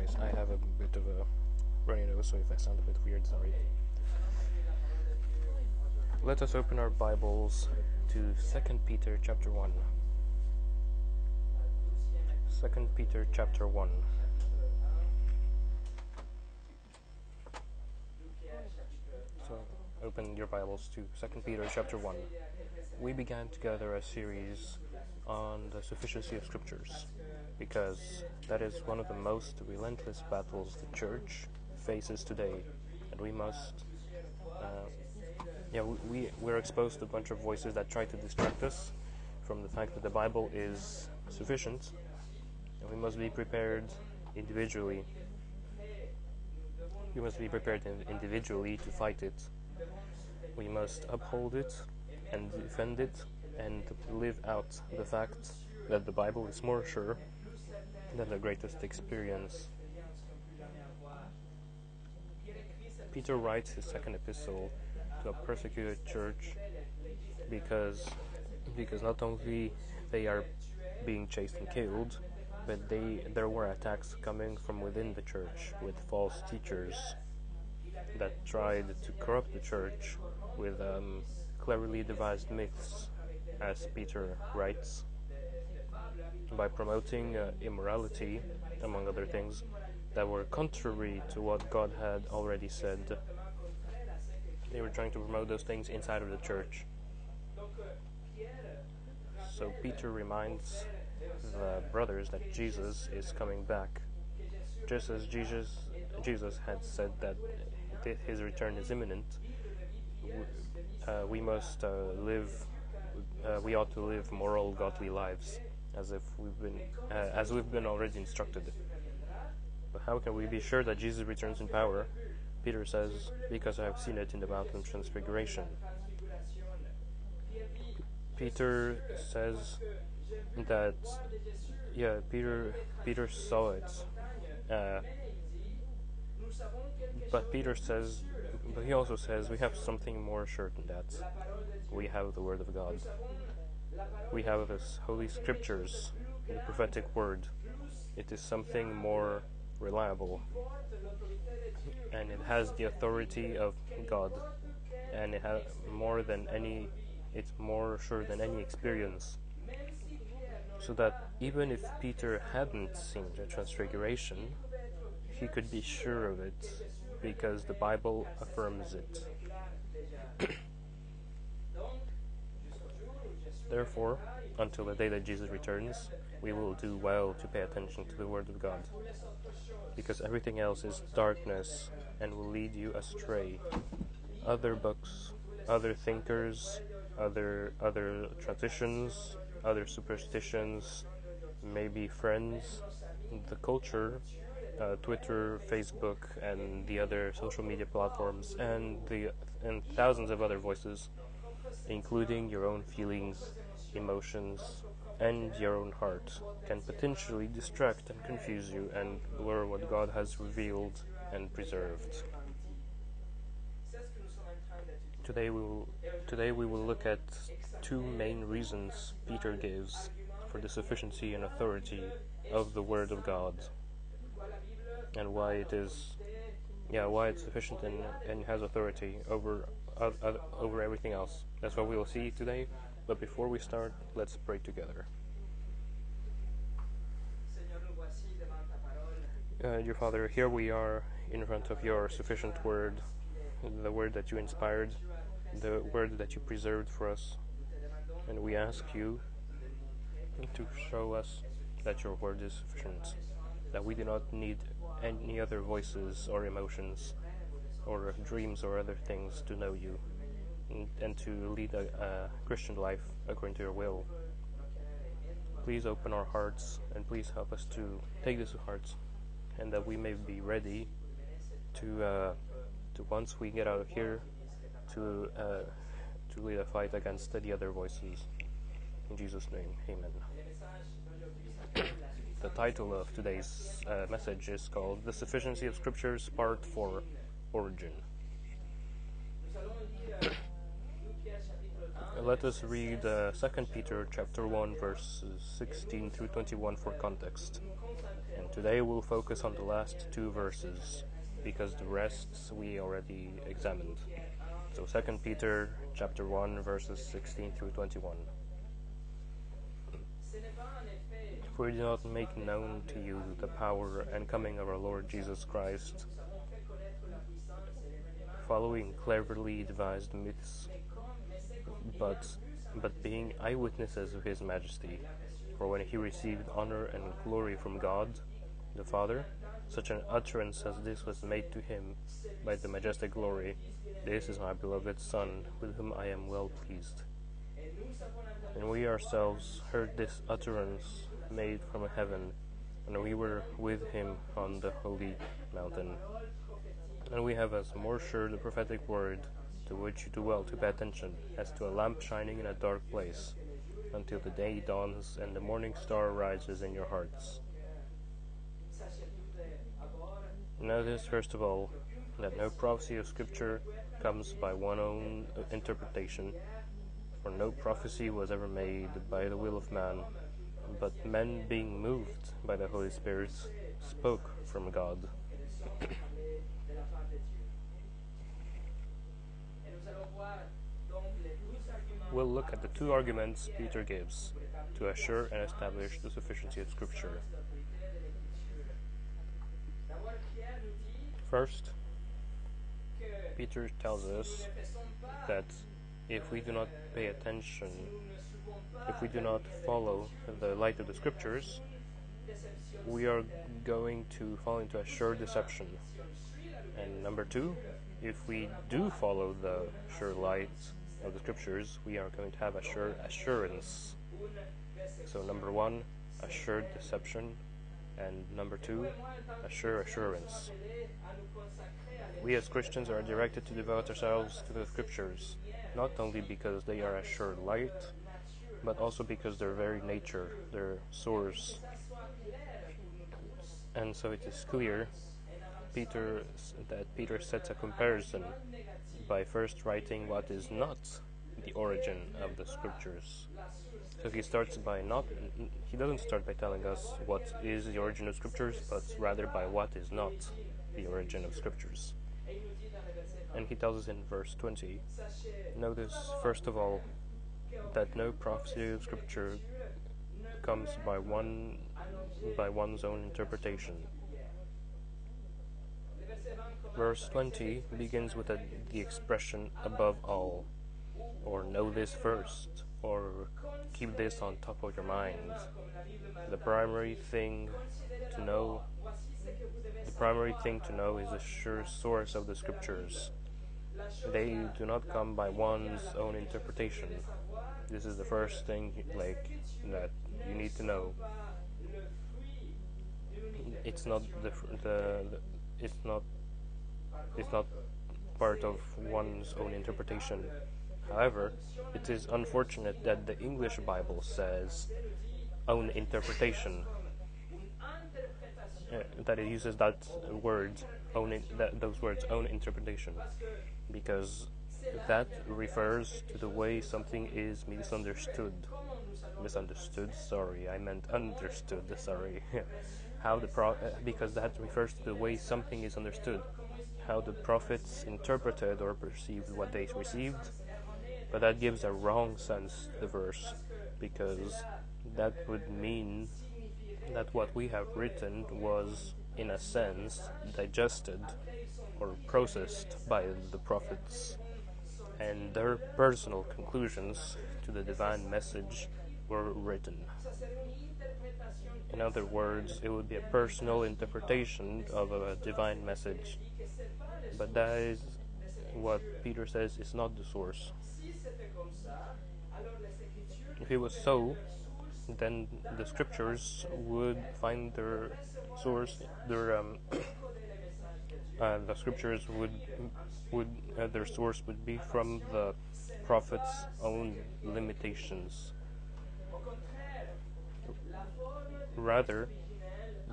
guys. I have a bit of a runny nose, so if I sound a bit weird, sorry. Let us open our Bibles to 2 Peter chapter 1. 2 Peter chapter 1. So open your Bibles to 2 Peter chapter 1. We began together a series on the sufficiency of scriptures because that is one of the most relentless battles the church faces today. And we must uh, yeah we we're exposed to a bunch of voices that try to distract us from the fact that the bible is sufficient. And we must be prepared individually. We must be prepared individually to fight it. We must uphold it and defend it and live out the fact that the bible is more sure than the greatest experience? Peter writes his second epistle to a persecuted church because because not only they are being chased and killed, but they there were attacks coming from within the church with false teachers that tried to corrupt the church with um, cleverly devised myths, as Peter writes, by promoting uh, immorality, among other things, that were contrary to what God had already said. They were trying to promote those things inside of the church. So Peter reminds the brothers that Jesus is coming back. Just as Jesus Jesus had said that his return is imminent, uh, we must uh, live uh, we ought to live moral godly lives as if we've been uh, as we've been already instructed. But how can we be sure that Jesus returns in power? Peter says, Because I have seen it in the mountain of transfiguration. Peter says that, yeah, Peter Peter saw it. Uh, but Peter says, but he also says, we have something more sure than that. We have the Word of God. We have His Holy Scriptures, the prophetic Word. It is something more reliable and it has the authority of God and it has more than any it's more sure than any experience so that even if Peter hadn't seen the transfiguration he could be sure of it because the Bible affirms it therefore until the day that Jesus returns we will do well to pay attention to the Word of God because everything else is darkness and will lead you astray. Other books, other thinkers, other other traditions, other superstitions, maybe friends, the culture, uh, Twitter, Facebook, and the other social media platforms, and the and thousands of other voices, including your own feelings, emotions, and your own heart can potentially distract and confuse you and blur what God has revealed and preserved. Today we will today we will look at two main reasons Peter gives for the sufficiency and authority of the word of God and why it is yeah why it's sufficient and, and has authority over uh, uh, over everything else. That's what we will see today. But before we start, let's pray together. Uh, dear Father, here we are in front of your sufficient word, the word that you inspired, the word that you preserved for us. And we ask you to show us that your word is sufficient, that we do not need any other voices or emotions or dreams or other things to know you and to lead a, a Christian life according to your will. Please open our hearts and please help us to take this to heart and that we may be ready to uh, to once we get out of here to uh, to lead a fight against the other voices. In Jesus' name, Amen. the title of today's uh, message is called "The Sufficiency of Scriptures, Part Four: Origin." Let us read uh, 2 Peter chapter 1 verses 16 through 21 for context. And Today we'll focus on the last two verses because the rest we already examined. So 2 Peter chapter 1 verses 16 through 21. For we do not make known to you the power and coming of our Lord Jesus Christ, following cleverly devised myths, but but being eyewitnesses of his majesty. For when he received honor and glory from God, the Father, such an utterance as this was made to him by the majestic glory. This is my beloved Son, with whom I am well pleased. And we ourselves heard this utterance made from heaven, and we were with him on the holy mountain. And we have as more sure the prophetic word, to which you do well to pay attention, as to a lamp shining in a dark place, until the day dawns and the morning star rises in your hearts. Notice, first of all, that no prophecy of Scripture comes by one own interpretation, for no prophecy was ever made by the will of man, but men being moved by the Holy Spirit spoke from God. We'll look at the two arguments Peter gives to assure and establish the sufficiency of Scripture. First, Peter tells us that if we do not pay attention, if we do not follow the light of the Scriptures, we are going to fall into a sure deception. And number two, if we do follow the sure light of the Scriptures, we are going to have a sure assurance. So, number one, assured deception, and number two, a sure assurance. We as Christians are directed to devote ourselves to the Scriptures, not only because they are a sure light, but also because their very nature, their source. And so it is clear Peter that Peter sets a comparison by first writing what is not the origin of the scriptures. So he starts by not he doesn't start by telling us what is the origin of scriptures, but rather by what is not the origin of scriptures. And he tells us in verse 20 Notice, first of all, that no prophecy of Scripture comes by one by one's own interpretation. Verse 20 begins with a, the expression above all, or know this first, or keep this on top of your mind. The primary thing to know the primary thing to know is the sure source of the scriptures. They do not come by one's own interpretation. This is the first thing like that you need to know. It's not the, the, the it's not it's not part of one's own interpretation. However, it is unfortunate that the English Bible says own interpretation. Uh, that it uses that word own in, those words own interpretation because that refers to the way something is misunderstood misunderstood sorry i meant understood sorry how the pro- because that refers to the way something is understood how the prophets interpreted or perceived what they received but that gives a wrong sense the verse because that would mean that what we have written was in a sense digested or processed by the prophets and their personal conclusions to the divine message were written. In other words, it would be a personal interpretation of a divine message. But that is what Peter says is not the source. If it was so, then the scriptures would find their source, their um, uh, the scriptures would would uh, their source would be from the prophet's own limitations. Rather,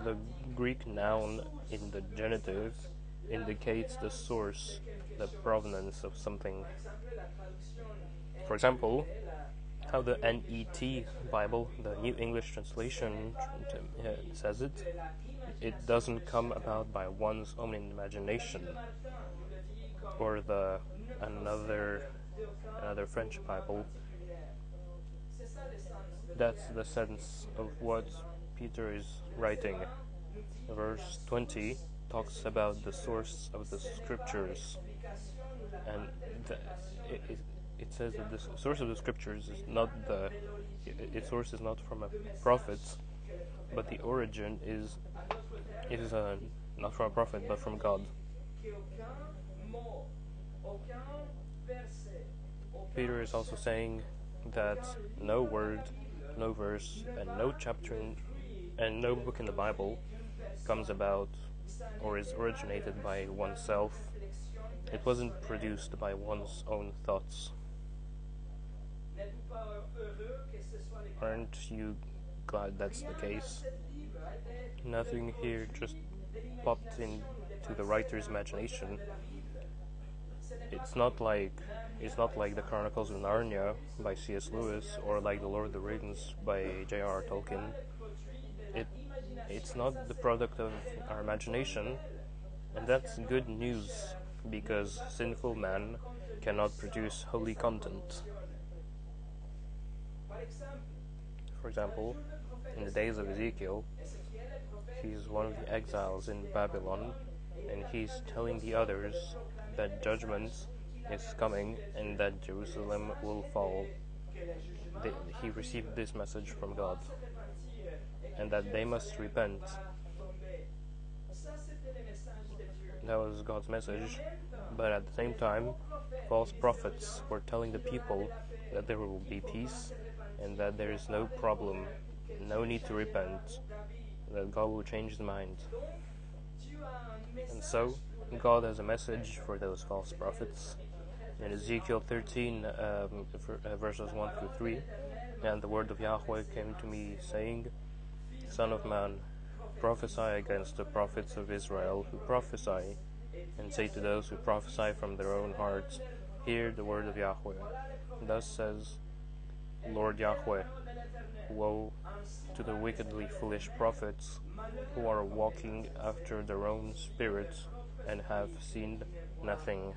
the Greek noun in the genitive indicates the source, the provenance of something. For example, how the NET Bible, the New English Translation, uh, says it it doesn't come about by one's own imagination or the another another French Bible. That's the sense of what Peter is writing. Verse 20 talks about the source of the scriptures, and the, it, it, it says that the source of the scriptures is not the its source is not from a prophet, but the origin is is uh, not from a prophet but from God. Peter is also saying that no word, no verse, and no chapter in, and no book in the Bible comes about or is originated by oneself. It wasn't produced by one's own thoughts. Aren't you glad that's the case? Nothing here just popped into the writer's imagination. It's not like it's not like the Chronicles of Narnia by C.S. Lewis or like The Lord of the Rings by J.R.R. Tolkien. It it's not the product of our imagination, and that's good news because sinful man cannot produce holy content. For example, in the days of Ezekiel, he's one of the exiles in Babylon, and he's telling the others that judgment is coming and that Jerusalem will fall. he received this message from God, and that they must repent. That was God's message, but at the same time, false prophets were telling the people that there will be peace and that there is no problem, no need to repent, that God will change his mind. And so, God has a message for those false prophets. In Ezekiel 13, um, uh, verses 1 through 3, and the word of Yahweh came to me, saying, Son of man, prophesy against the prophets of Israel who prophesy, and say to those who prophesy from their own hearts, Hear the word of Yahweh. Thus says Lord Yahweh, Woe to the wickedly foolish prophets who are walking after their own spirits and have seen nothing.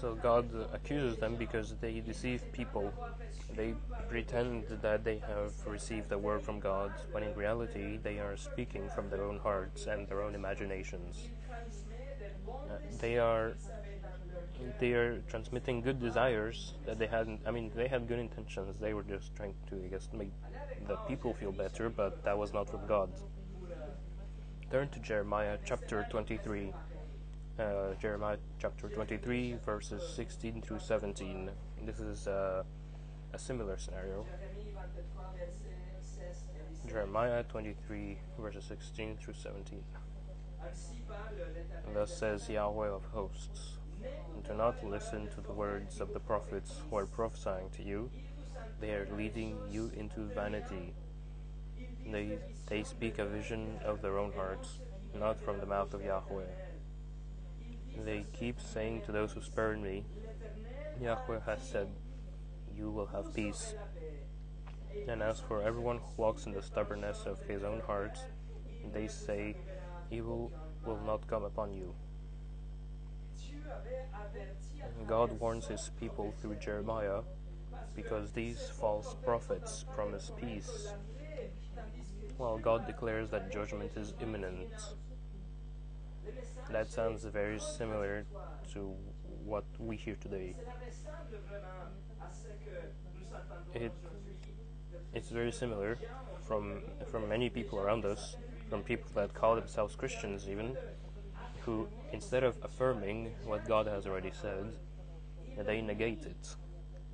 So God accuses them because they deceive people. They pretend that they have received a word from God, when in reality they are speaking from their own hearts and their own imaginations. Uh, they are they are transmitting good desires that they hadn't. I mean, they had good intentions. They were just trying to, I guess, make the people feel better, but that was not from God. Turn to Jeremiah chapter 23. Uh, Jeremiah chapter 23, verses 16 through 17. This is uh, a similar scenario. Jeremiah 23, verses 16 through 17. Thus says Yahweh of hosts Do not listen to the words of the prophets who are prophesying to you, they are leading you into vanity. They, they speak a vision of their own hearts, not from the mouth of Yahweh. They keep saying to those who spurn me, Yahweh has said, You will have peace. And as for everyone who walks in the stubbornness of his own heart, they say, Evil will not come upon you. God warns his people through Jeremiah because these false prophets promise peace, while God declares that judgment is imminent. That sounds very similar to what we hear today. It, it's very similar from from many people around us, from people that call themselves Christians even, who instead of affirming what God has already said, they negate it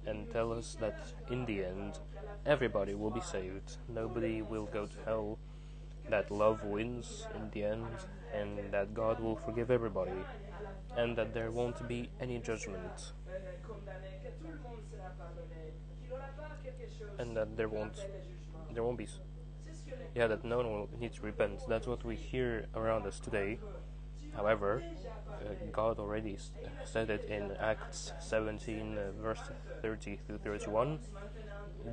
and tell us that in the end everybody will be saved. Nobody will go to hell. That love wins in the end, and that God will forgive everybody, and that there won't be any judgment, and that there won't there won't be. Yeah that no one will need to repent. That's what we hear around us today, However, uh, God already said it in Acts 17, uh, verse 30 through 31.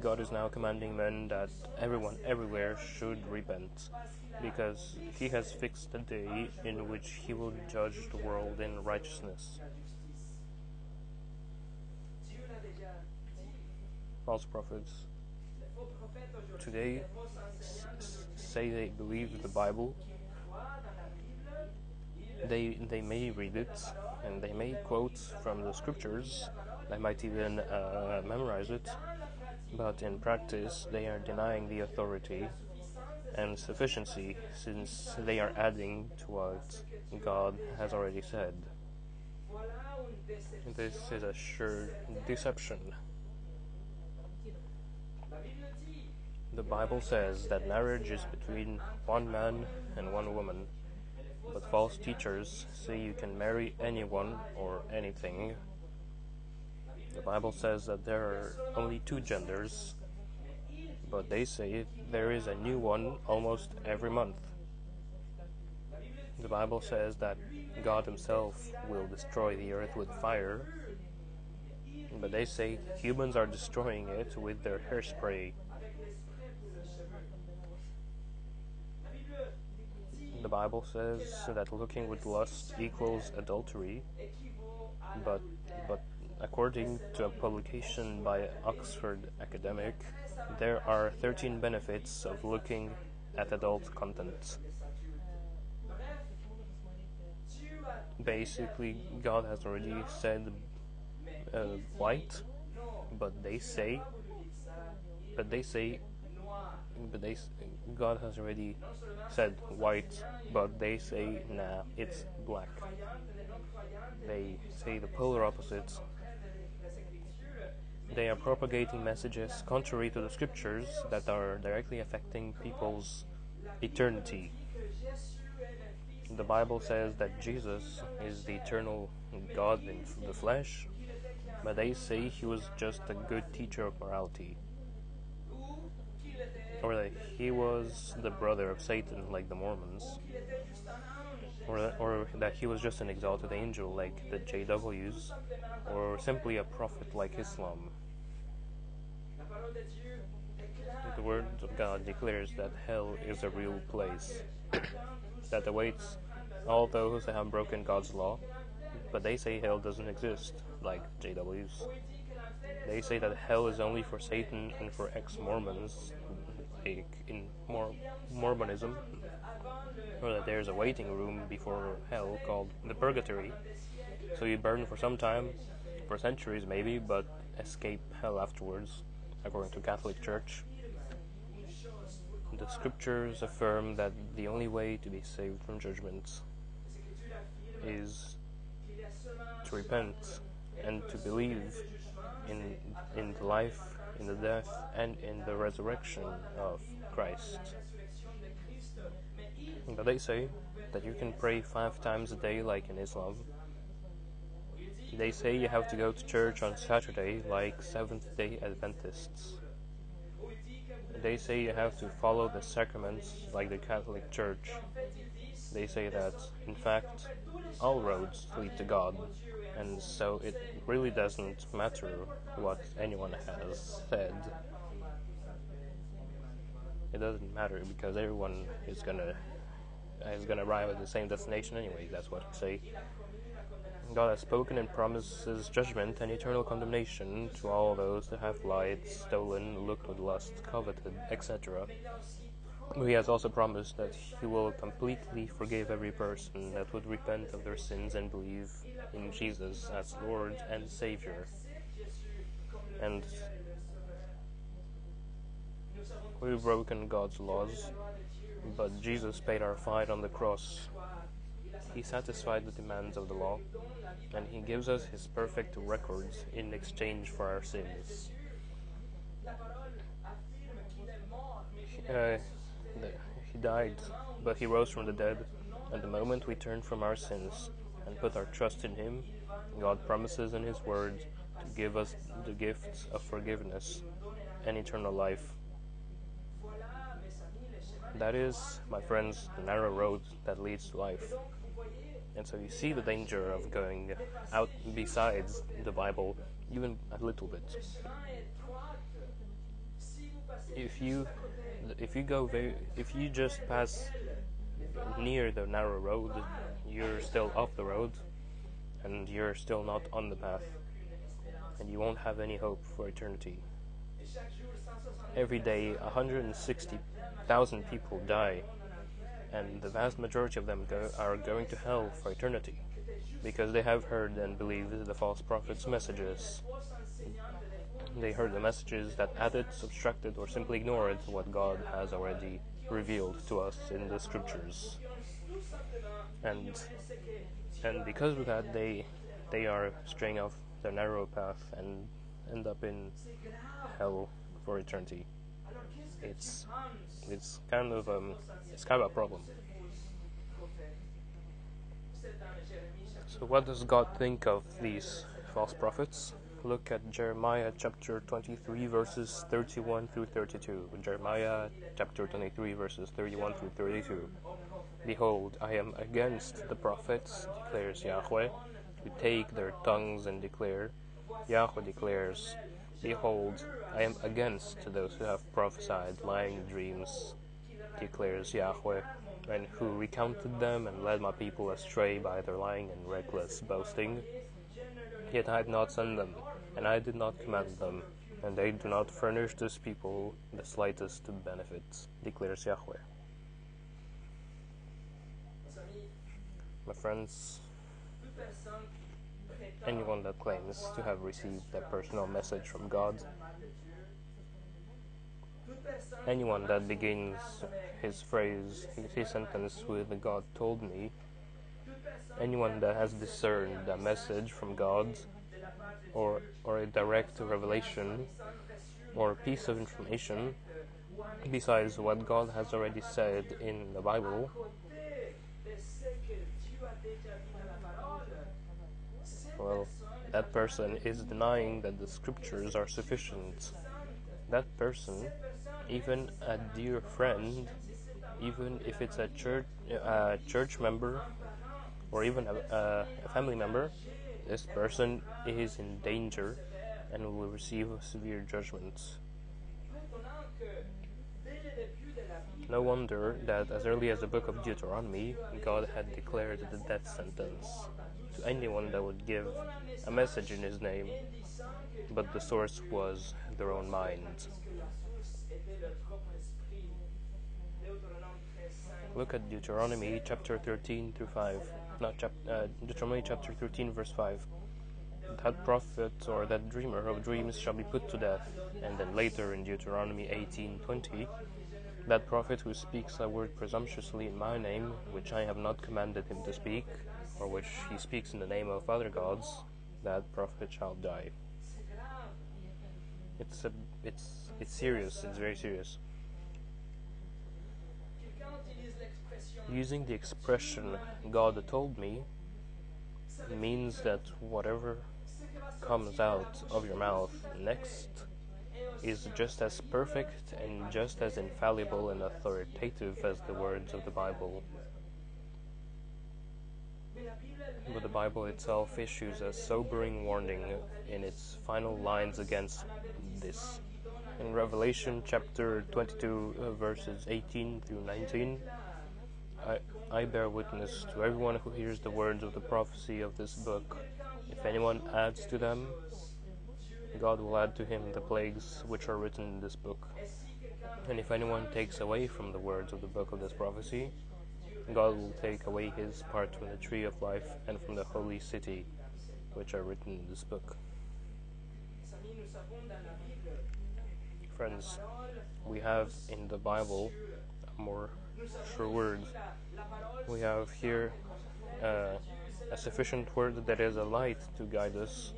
God is now commanding men that everyone everywhere should repent, because He has fixed a day in which He will judge the world in righteousness. False prophets today say they believe the Bible. They they may read it and they may quote from the scriptures. They might even uh, memorize it, but in practice they are denying the authority and sufficiency since they are adding to what God has already said. This is a sure deception. The Bible says that marriage is between one man and one woman, but false teachers say you can marry anyone or anything. The Bible says that there are only two genders, but they say there is a new one almost every month. The Bible says that God Himself will destroy the earth with fire, but they say humans are destroying it with their hairspray. The Bible says that looking with lust equals adultery, but but according to a publication by Oxford Academic, there are 13 benefits of looking at adult content. Basically, God has already said uh, white, but they say, but they say, but they, God has already said white, but they say nah, it's black. They say the polar opposites. They are propagating messages contrary to the scriptures that are directly affecting people's eternity. The Bible says that Jesus is the eternal God in the flesh, but they say he was just a good teacher of morality. Or that he was the brother of Satan, like the Mormons. Or that, or that he was just an exalted angel, like the JWs. Or simply a prophet, like Islam. The Word of God declares that hell is a real place that awaits all those that have broken God's law, but they say hell doesn't exist, like JWs. They say that hell is only for Satan and for ex Mormons, like in Mor- Mormonism, or that there's a waiting room before hell called the purgatory. So you burn for some time, for centuries maybe, but escape hell afterwards, according to Catholic Church. The scriptures affirm that the only way to be saved from judgment is to repent and to believe in in the life, in the death, and in the resurrection of Christ. But they say that you can pray five times a day, like in Islam. They say you have to go to church on Saturday, like Seventh day Adventists. They say you have to follow the sacraments, like the Catholic Church. They say that, in fact, all roads lead to God, and so it really doesn't matter what anyone has said. It doesn't matter because everyone is gonna is gonna arrive at the same destination anyway. That's what I say. God has spoken and promises judgment and eternal condemnation to all those that have lied, stolen, looked with lust, coveted, etc. He has also promised that He will completely forgive every person that would repent of their sins and believe in Jesus as Lord and Savior. And we've broken God's laws, but Jesus paid our fine on the cross. He satisfied the demands of the law, and He gives us His perfect records in exchange for our sins. Uh, died, but He rose from the dead, and the moment we turn from our sins and put our trust in Him, God promises in His Word to give us the gifts of forgiveness and eternal life. That is, my friends, the narrow road that leads to life. And so you see the danger of going out besides the Bible, even a little bit. If you if you go very if you just pass near the narrow road, you're still off the road, and you're still not on the path, and you won't have any hope for eternity. Every day, 160,000 people die, and the vast majority of them go, are going to hell for eternity because they have heard and believed the false prophets' messages. They heard the messages that added, subtracted, or simply ignored what God has already revealed to us in the scriptures. And and because of that, they they are straying off their narrow path and end up in hell for eternity. It's it's kind of um, it's kind of a problem. So, what does God think of these false prophets? Look at Jeremiah chapter 23, verses 31 through 32. Jeremiah chapter 23, verses 31 through 32. Behold, I am against the prophets, declares Yahweh, who take their tongues and declare. Yahweh declares, Behold, I am against those who have prophesied lying dreams, declares Yahweh, and who recounted them and led my people astray by their lying and reckless boasting. Yet I had not sent them, and I did not command them, and they do not furnish this people the slightest benefit, declares Yahweh. My friends, anyone that claims to have received a personal message from God, anyone that begins his phrase, his sentence with God told me, anyone that has discerned a message from God or, or a direct revelation or a piece of information besides what God has already said in the Bible well, that person is denying that the scriptures are sufficient. That person, even a dear friend, even if it's a church a church member or even a, a, family member, this person is in danger and will receive severe judgments. No wonder that as early as the book of Deuteronomy, God had declared the death sentence to anyone that would give a message in his name, but the source was their own mind. Look at Deuteronomy chapter 13 through 5. Not chap- uh, Deuteronomy chapter 13, verse 5. That prophet or that dreamer of dreams shall be put to death. And then later in Deuteronomy 18:20, that prophet who speaks a word presumptuously in my name, which I have not commanded him to speak, or which he speaks in the name of other gods, that prophet shall die. It's a, it's it's serious. It's very serious. Using the expression "God told me" means that whatever comes out of your mouth next is just as perfect and just as infallible and authoritative as the words of the Bible. But the Bible itself issues a sobering warning in its final lines against this. In Revelation chapter 22, uh, verses 18 through 19, I, I bear witness to everyone who hears the words of the prophecy of this book. If anyone adds to them, God will add to him the plagues which are written in this book. And if anyone takes away from the words of the book of this prophecy, God will take away his part from the tree of life and from the holy city, which are written in this book. Friends, we have in the Bible a more sure word. We have here uh, a sufficient word that is a light to guide us.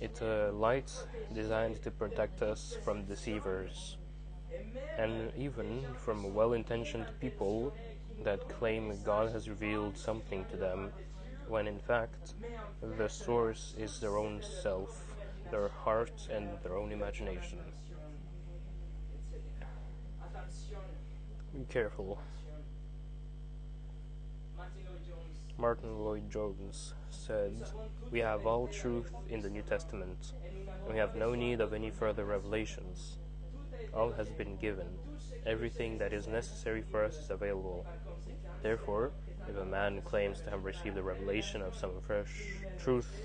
It's a light designed to protect us from deceivers and even from well intentioned people that claim God has revealed something to them, when in fact the source is their own self, their heart, and their own imagination. Be careful. Martyn Lloyd-Jones said, We have all truth in the New Testament, and we have no need of any further revelations. All has been given. Everything that is necessary for us is available. Therefore, if a man claims to have received a revelation of some fresh truth,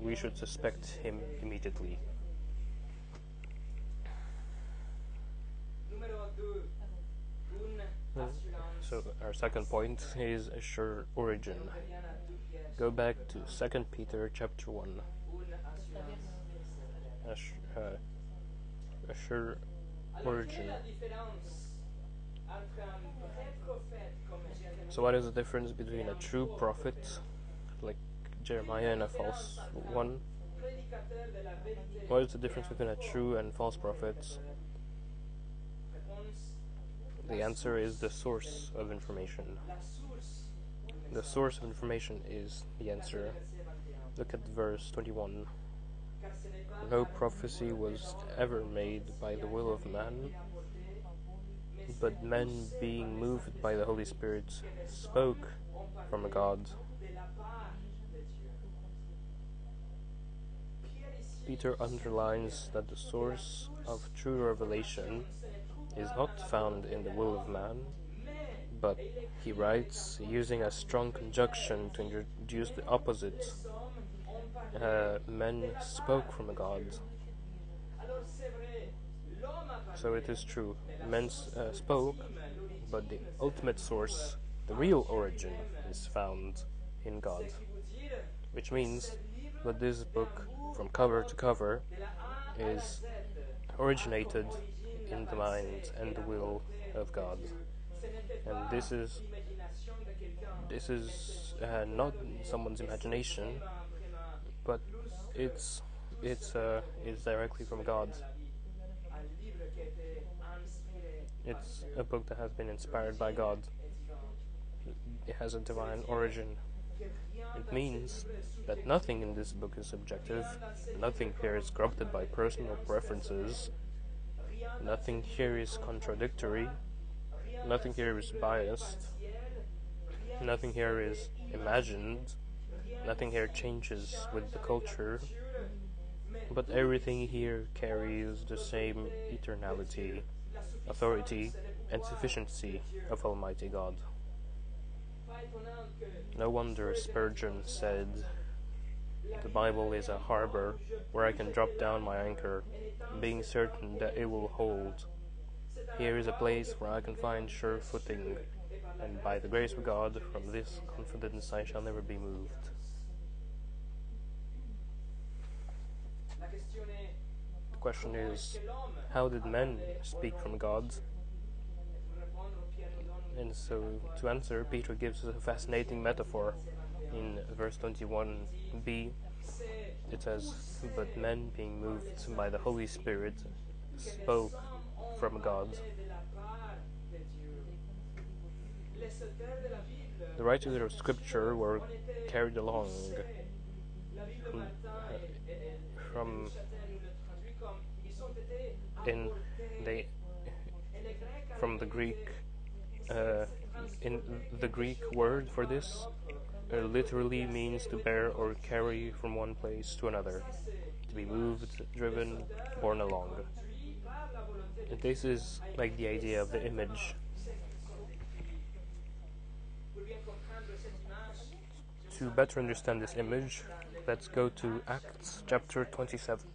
we should suspect him immediately. So our second point is a sure origin. Go back to Second Peter chapter one. Uh, a sure origin. So what is the difference between a true prophet, like Jeremiah, and a false one? What is the difference between a true and false prophet? The answer is the source of information. The source of information is the answer. Look at verse 21. No prophecy was ever made by the will of man, but men being moved by the Holy Spirit spoke from God. Peter underlines that the source of true revelation is not found in the will of man, but he writes using a strong conjunction to introduce the opposite. Uh, men spoke from God. So it is true. Men uh, spoke, but the ultimate source, the real origin, is found in God. Which means that this book, from cover to cover, is originated in the mind and the will of God. And this is this is uh, not someone's imagination, but it's it's uh, it's directly from God. It's a book that has been inspired by God. It has a divine origin. It means that nothing in this book is subjective. Nothing here is corrupted by personal preferences. Nothing here is contradictory. Nothing here is biased. Nothing here is imagined. Nothing here changes with the culture. But everything here carries the same eternality, authority, and sufficiency of Almighty God. No wonder Spurgeon said, The Bible is a harbor where I can drop down my anchor, being certain that it will hold. Here is a place where I can find sure footing, and by the grace of God, from this confidence I shall never be moved. The question is, how did men speak from God? And so, to answer, Peter gives us a fascinating metaphor. In verse 21b, it says, But men, being moved by the Holy Spirit, spoke from God. The writers of Scripture were carried along from in they from the Greek uh, in the Greek word for this uh, literally means to bear or carry from one place to another, to be moved, driven, borne along. And this is like the idea of the image. To better understand this image, let's go to Acts chapter 27.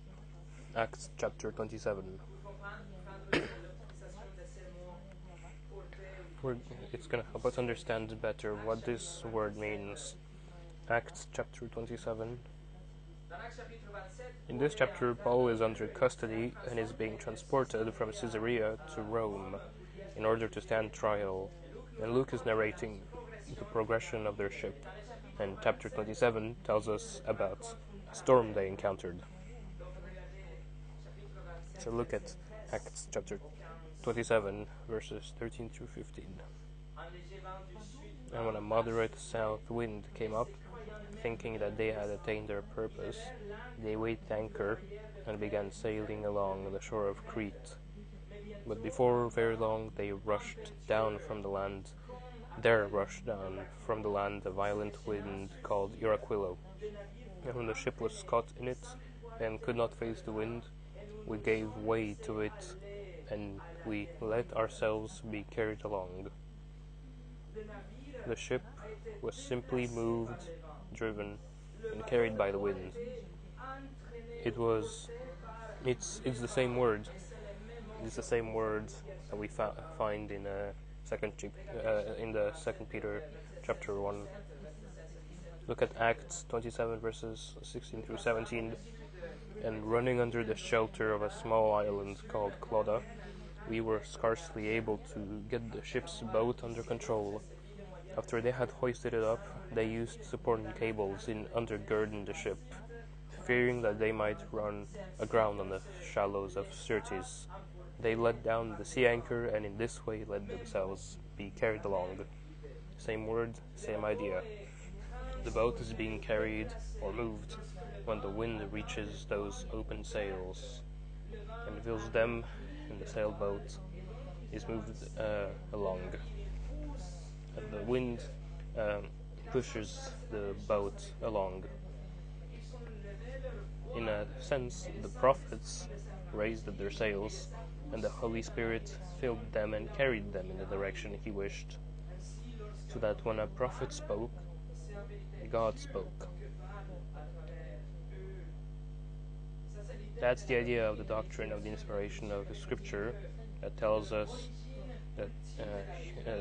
Acts chapter 27. We're, it's going to help us understand better what this word means. Acts chapter 27. In this chapter, Paul is under custody and is being transported from Caesarea to Rome in order to stand trial. And Luke is narrating the progression of their ship. And chapter 27 tells us about a storm they encountered. So look at Acts chapter 27, verses 13 through 15. And when a moderate south wind came up, thinking that they had attained their purpose, they weighed anchor and began sailing along the shore of Crete. But before very long they rushed down from the land there rushed down from the land a violent wind called Euraquilo. And when the ship was caught in it and could not face the wind, we gave way to it and we let ourselves be carried along. The ship was simply moved, driven, and carried by the wind. It was, it's, it's the same word. It's the same word that we fa- find in uh, second uh, in the second Peter chapter one. Look at Acts 27 verses 16 through 17. And running under the shelter of a small island called Clauda, we were scarcely able to get the ship's boat under control. After they had hoisted it up, they used supporting cables in undergirding the ship, fearing that they might run aground on the shallows of Syrtis. They let down the sea anchor and in this way let themselves be carried along. Same word, same idea. The boat is being carried or moved when the wind reaches those open sails and fills them and the sailboat is moved uh, along. And the wind um, pushes the boat along. In a sense, the prophets raised their sails, and the Holy Spirit filled them and carried them in the direction He wished, so that when a prophet spoke, God spoke. That's the idea of the doctrine of the inspiration of the Scripture that tells us that uh, uh,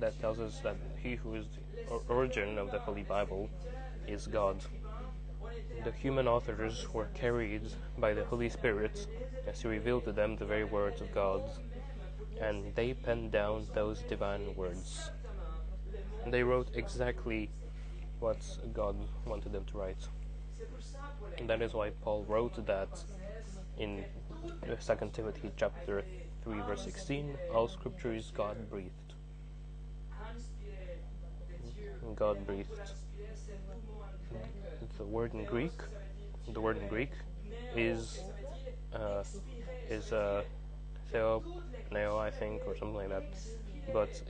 that tells us that He who is the origin of the Holy Bible is God. The human authors were carried by the Holy Spirit as He revealed to them the very words of God, and they penned down those divine words. They wrote exactly what God wanted them to write. And that is why Paul wrote that in 2 Timothy chapter 3 verse 16 all scripture is God breathed. God breathed. The word in Greek. The word in Greek is uh, is uh, theo I think or something like that. But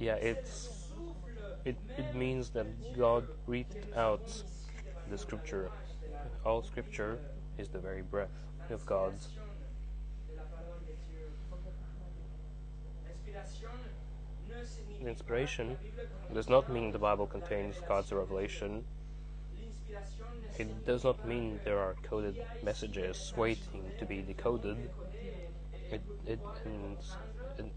yeah it's it, it means that God breathed out the scripture. All scripture is the very breath of God's. Inspiration does not mean the Bible contains God's revelation. It does not mean there are coded messages waiting to be decoded. It, it,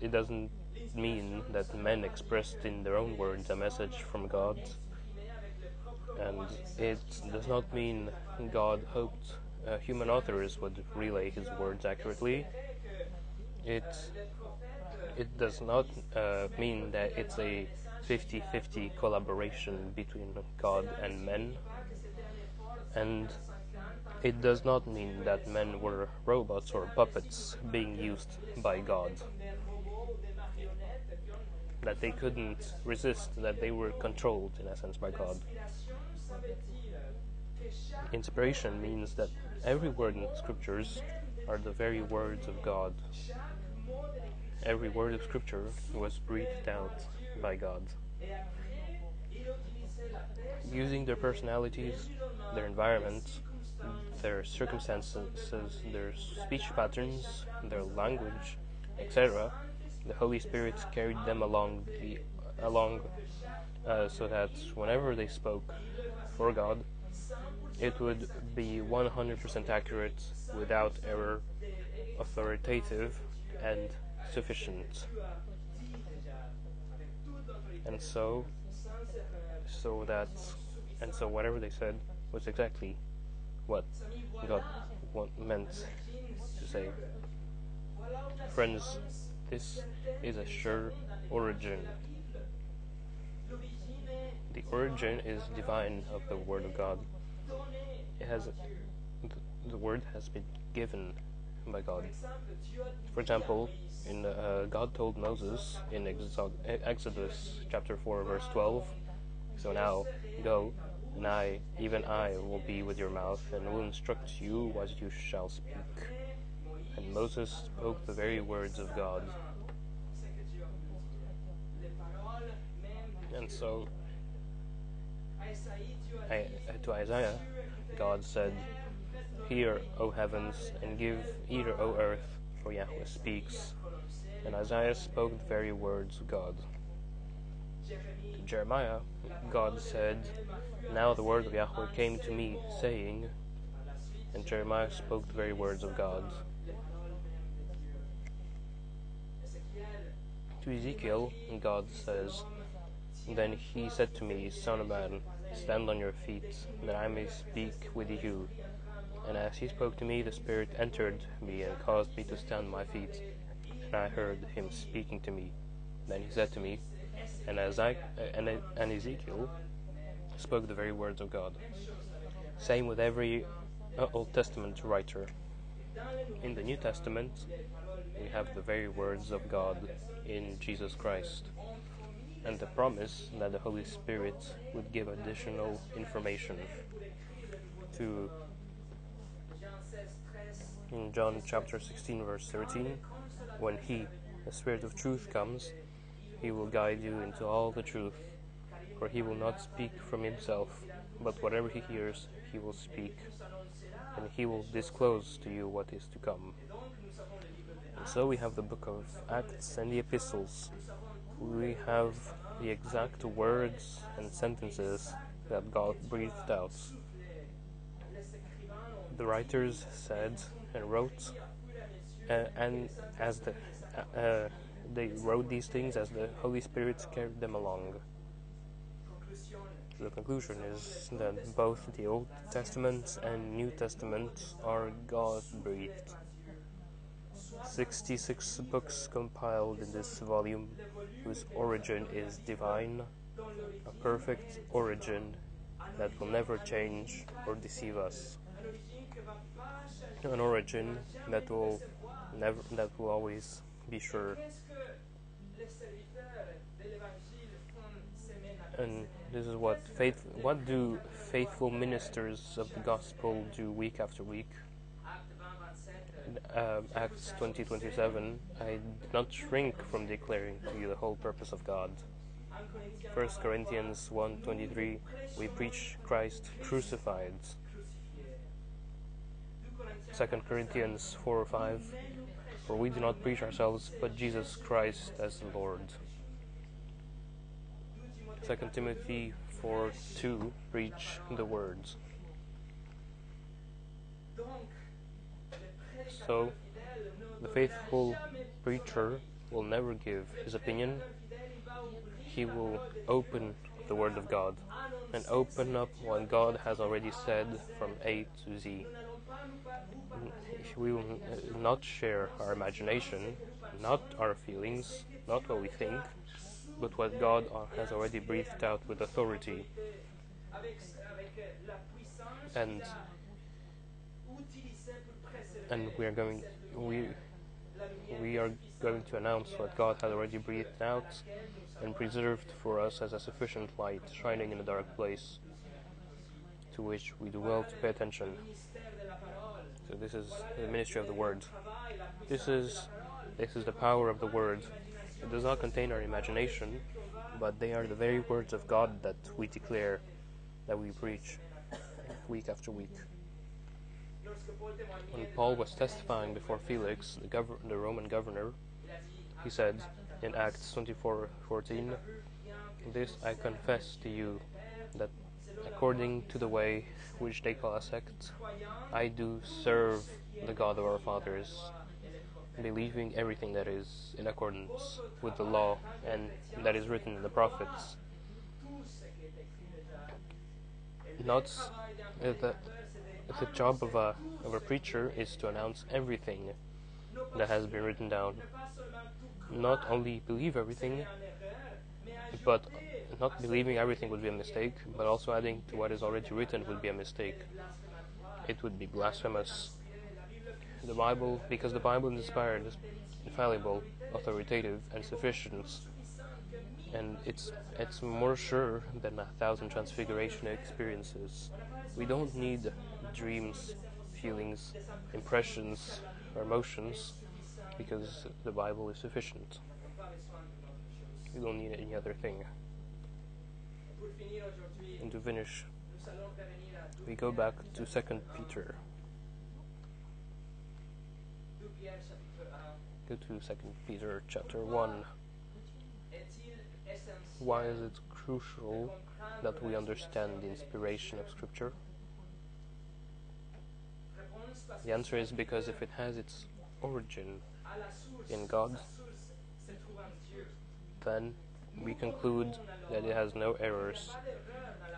it doesn't mean that men expressed in their own words a message from God. And it does not mean God hoped uh, human authors would relay his words accurately. It it does not uh, mean that it's a 50-50 collaboration between God and men, and it does not mean that men were robots or puppets being used by God. That they couldn't resist, that they were controlled in essence by God. Inspiration means that Every word in the scriptures are the very words of God. Every word of scripture was breathed out by God. Using their personalities, their environment, their circumstances, their speech patterns, their language, etc., the Holy Spirit carried them along the along uh, so that whenever they spoke for God, it would be 100% accurate without error, authoritative, and sufficient. And so, so that, and so whatever they said was exactly what God want, meant to say. Friends, this is a sure origin. The origin is divine of the Word of God it has the word has been given by God. For example, in uh, God told Moses in Exodus chapter 4 verse 12, so now go, and I, even I, will be with your mouth and will instruct you what you shall speak. And Moses spoke the very words of God. And so, Uh, to Isaiah, God said, Hear, O heavens, and give ear, O earth, for Yahweh speaks. And Isaiah spoke the very words of God. To Jeremiah, God said, Now the word of Yahweh came to me, saying, and Jeremiah spoke the very words of God. To Ezekiel, God says, Then he said to me, Son of man, stand on your feet, that I may speak with you. And as he spoke to me, the Spirit entered me and caused me to stand my feet. And I heard him speaking to me. Then he said to me, and, as I, and, and Ezekiel spoke the very words of God. Same with every uh, Old Testament writer. In the New Testament, we have the very words of God in Jesus Christ and the promise that the Holy Spirit would give additional information to in John chapter 16 verse 13 when he the spirit of truth comes he will guide you into all the truth for he will not speak from himself but whatever he hears he will speak and he will disclose to you what is to come. And so we have the book of Acts and the epistles we have the exact words and sentences that God breathed out the writers said and wrote, uh, and as the uh, uh, they wrote these things as the Holy Spirit carried them along. The conclusion is that both the Old Testament and New Testament are God breathed. 66 books compiled in this volume, whose origin is divine, a perfect origin that will never change or deceive us an origin that will never that will always be sure. And this is what faith what do faithful ministers of the gospel do week after week? Uh, Acts 20:27 I did not shrink from declaring to you the whole purpose of God. 1 Corinthians 1:23 we preach Christ crucified 2 Corinthians 4 or 5 For we do not preach ourselves, but Jesus Christ as the Lord. 2 Timothy 4 2 Preach the words. So, the faithful preacher will never give his opinion, he will open the Word of God and open up what God has already said from A to Z we will not share our imagination, not our feelings, not what we think, but what God has already breathed out with authority. And and we are going we we are going to announce what God has already breathed out and preserved for us as a sufficient light shining in a dark place to which we do well to pay attention. So this is the ministry of the word. This is this is the power of the word. It does not contain our imagination, but they are the very words of God that we declare, that we preach week after week. When Paul was testifying before Felix, the, gov- the Roman governor, he said in Acts 24:14, "This I confess to you, that according to the way which they call a sect, I do serve the God of our fathers, believing everything that is in accordance with the law and that is written in the prophets. Not uh, the, job of a, of a preacher is to announce everything that has been written down. Not only believe everything, but not believing everything would be a mistake, but also adding to what is already written would be a mistake. It would be blasphemous. The Bible, because the Bible is inspired, is infallible, authoritative, and sufficient, and it's it's more sure than a thousand transfiguration experiences. We don't need dreams, feelings, impressions, or emotions, because the Bible is sufficient. We don't need any other thing. And to finish, we go back to 2 Peter. Go to 2 Peter chapter 1. Why is it crucial that we understand the inspiration of Scripture? The answer is because if it has its origin in God, then we conclude that it has no errors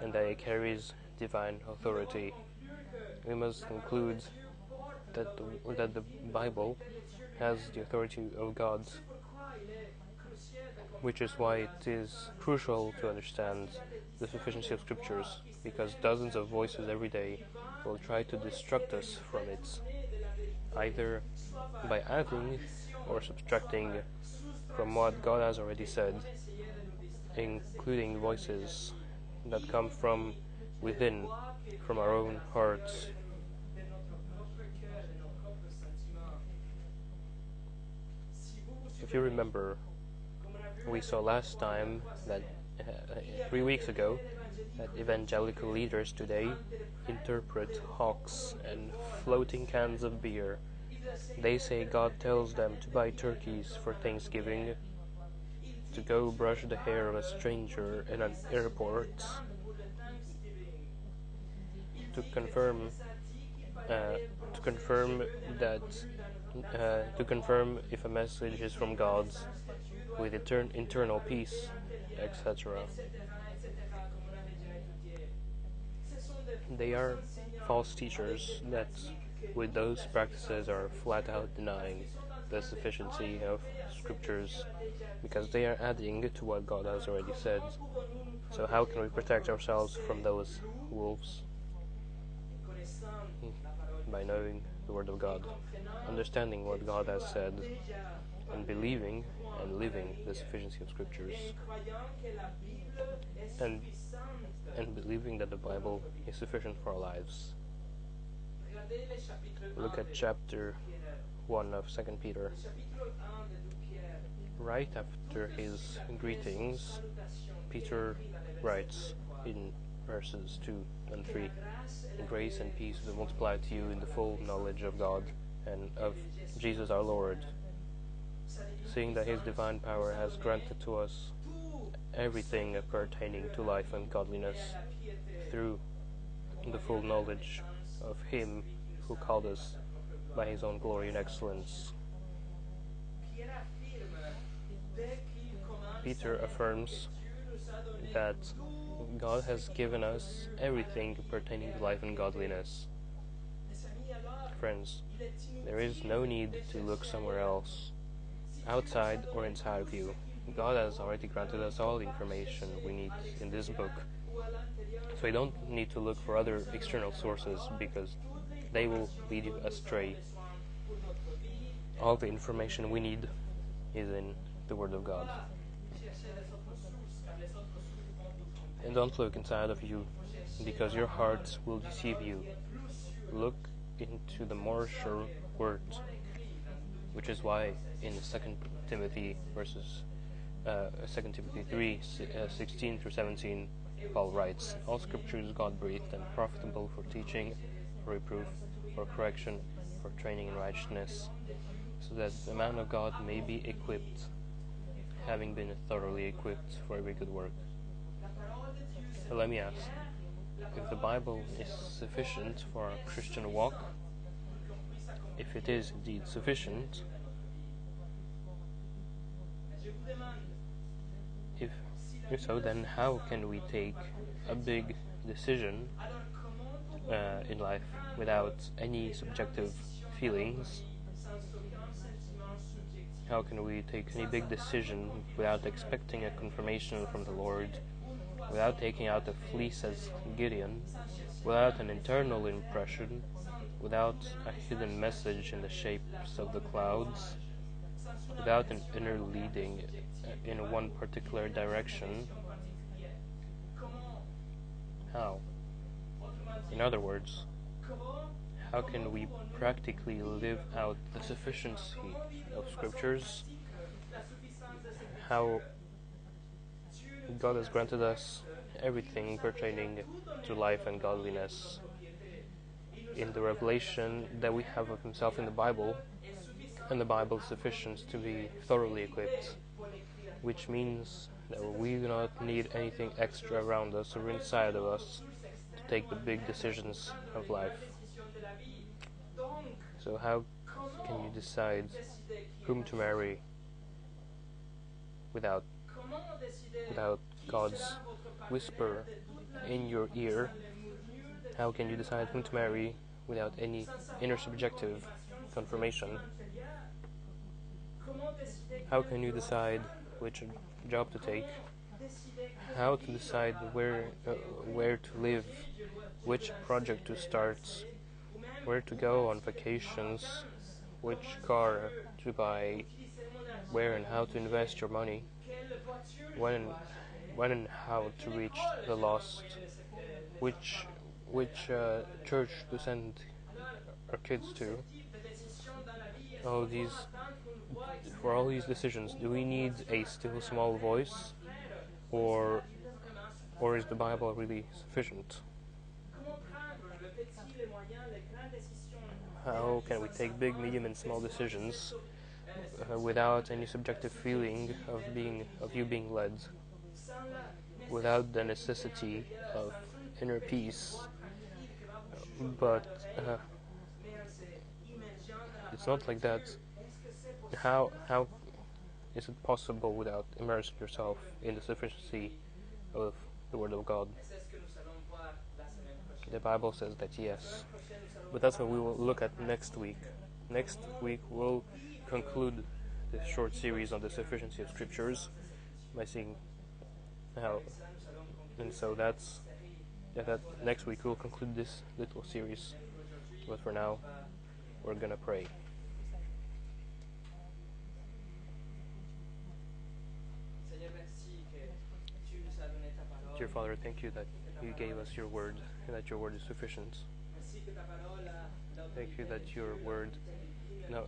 and that it carries divine authority. We must conclude that the, that the Bible has the authority of God, which is why it is crucial to understand the sufficiency of scriptures, because dozens of voices every day will try to distract us from it, either by adding or subtracting from what God has already said, including voices that come from within, from our own hearts. If you remember, we saw last time that uh, three weeks ago that evangelical leaders today interpret hawks and floating cans of beer. They say God tells them to buy turkeys for Thanksgiving, to go brush the hair of a stranger in an airport, to confirm uh, to confirm that uh, to confirm if a message is from God with etern- internal peace, etc. They are false teachers that, with those practices, are flat out denying the sufficiency of scriptures because they are adding to what God has already said. So, how can we protect ourselves from those wolves? Hmm. By knowing the Word of God, understanding what God has said, and believing and living the sufficiency of Scriptures, and and believing that the Bible is sufficient for our lives. Look at chapter 1 of 2 Peter. Right after his greetings, Peter writes in verses 2 and 3 Grace and peace be multiplied to you in the full knowledge of God and of Jesus our Lord, seeing that his divine power has granted to us everything pertaining to life and godliness through the full knowledge of him who called us by his own glory and excellence. Peter affirms that God has given us everything pertaining to life and godliness. Friends, there is no need to look somewhere else, outside or inside of you. God has already granted us all the information we need in this book. So we don't need to look for other external sources because they will lead you astray. All the information we need is in the Word of God. And don't look inside of you, because your heart will deceive you. Look into the more sure Word, which is why in 2 Timothy verses 2 Timothy 3 uh, 16 through 17, Paul writes, All scripture is God breathed and profitable for teaching, for reproof, for correction, for training in righteousness, so that the man of God may be equipped, having been thoroughly equipped for every good work. But let me ask if the Bible is sufficient for our Christian walk, if it is indeed sufficient, if, so, then how can we take a big decision uh, in life without any subjective feelings? How can we take any big decision without expecting a confirmation from the Lord, without taking out a fleece as Gideon, without an internal impression, without a hidden message in the shapes of the clouds, without an inner leading in one particular direction? How? In other words, how can we practically live out the sufficiency of scriptures? How God has granted us everything pertaining to life and godliness. In the revelation that we have of Himself in the Bible, and the Bible is sufficient to be thoroughly equipped, which means that we do not need anything extra around us or inside of us to take the big decisions of life. So, how can you decide whom to marry without without God's whisper in your ear? How can you decide whom to marry without any inner subjective confirmation? How can you decide which job to take? How to decide where uh, where to live, which project to start, where to go on vacations, which car to buy, where and how to invest your money, when, when and how to reach the lost, which, which uh, church to send our kids to. All these, for all these decisions, do we need a still small voice, or, or is the Bible really sufficient? How can we take big, medium, and small decisions uh, without any subjective feeling of being of you being led, without the necessity of inner peace? But uh, it's not like that. How how is it possible without immersing yourself in the sufficiency of the Word of God? The Bible says that yes. But that's what we will look at next week. Next week we'll conclude this short series on the sufficiency of scriptures by seeing how and so that's yeah, that next week we'll conclude this little series. But for now we're gonna pray. Dear Father, thank you that you gave us your word and that your word is sufficient. Thank you that your word now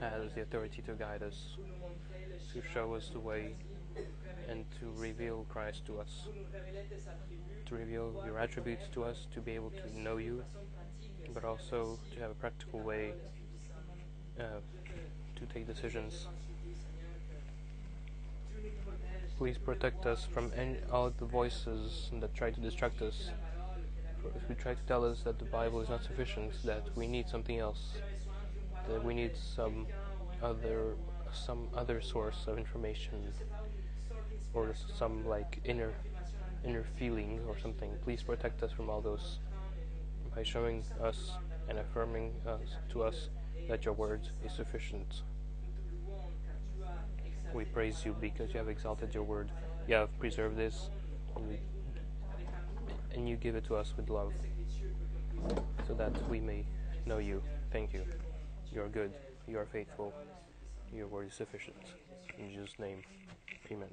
has the authority to guide us, to show us the way, and to reveal Christ to us, to reveal your attributes to us, to be able to know you, but also to have a practical way uh, to take decisions. Please protect us from any, all the voices that try to distract us who try to tell us that the Bible is not sufficient, that we need something else, that we need some other some other source of information or some like inner inner feeling or something. Please protect us from all those by showing us and affirming us to us that your word is sufficient. We praise you because you have exalted your word. You have preserved this and you give it to us with love so that we may know you. Thank you. You are good. You are faithful. Your word is sufficient. In Jesus' name, amen.